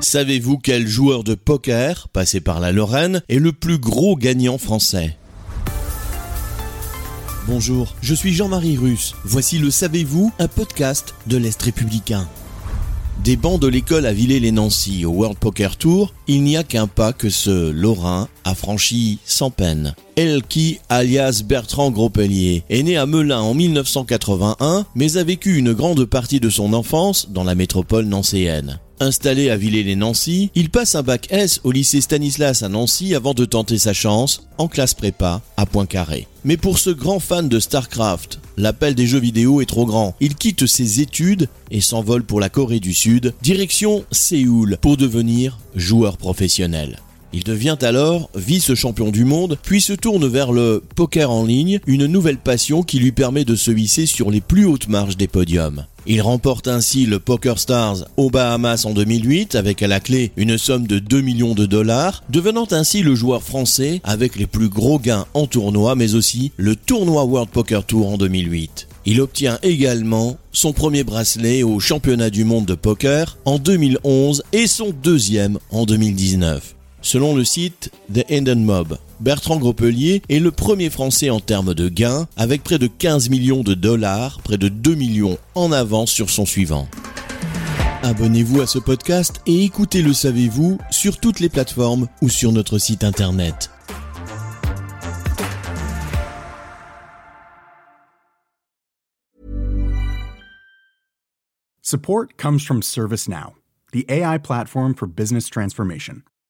Savez-vous quel joueur de poker, passé par la Lorraine, est le plus gros gagnant français? Bonjour, je suis Jean-Marie Russe. Voici le Savez-vous, un podcast de l'Est républicain. Des bancs de l'école à Villers-les-Nancy au World Poker Tour, il n'y a qu'un pas que ce Lorrain a franchi sans peine. Elki, alias Bertrand Gropelier, est né à Melun en 1981, mais a vécu une grande partie de son enfance dans la métropole nancéenne. Installé à Villers-les-Nancy, il passe un bac S au lycée Stanislas à Nancy avant de tenter sa chance en classe prépa à Poincaré. Mais pour ce grand fan de StarCraft, l'appel des jeux vidéo est trop grand. Il quitte ses études et s'envole pour la Corée du Sud, direction Séoul, pour devenir joueur professionnel. Il devient alors vice-champion du monde, puis se tourne vers le poker en ligne, une nouvelle passion qui lui permet de se hisser sur les plus hautes marges des podiums. Il remporte ainsi le Poker Stars aux Bahamas en 2008 avec à la clé une somme de 2 millions de dollars, devenant ainsi le joueur français avec les plus gros gains en tournoi mais aussi le tournoi World Poker Tour en 2008. Il obtient également son premier bracelet au championnat du monde de poker en 2011 et son deuxième en 2019. Selon le site The Hidden Mob, Bertrand Gropelier est le premier Français en termes de gains, avec près de 15 millions de dollars, près de 2 millions en avance sur son suivant. Abonnez-vous à ce podcast et écoutez Le Savez-vous sur toutes les plateformes ou sur notre site internet. Support comes from ServiceNow, the AI platform for business transformation.